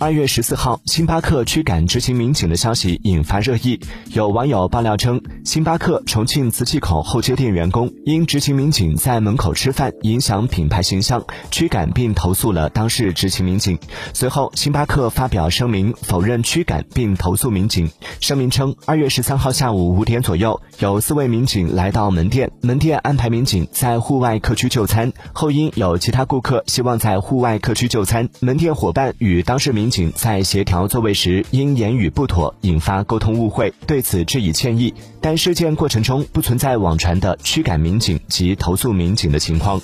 二月十四号，星巴克驱赶执勤民警的消息引发热议。有网友爆料称，星巴克重庆磁器口后街店员工因执勤民警在门口吃饭影响品牌形象，驱赶并投诉了当事执勤民警。随后，星巴克发表声明否认驱赶并投诉民警。声明称，二月十三号下午五点左右，有四位民警来到门店，门店安排民警在户外客区就餐，后因有其他顾客希望在户外客区就餐，门店伙伴与当事民。民警在协调座位时因言语不妥引发沟通误会，对此致以歉意。但事件过程中不存在网传的驱赶民警及投诉民警的情况。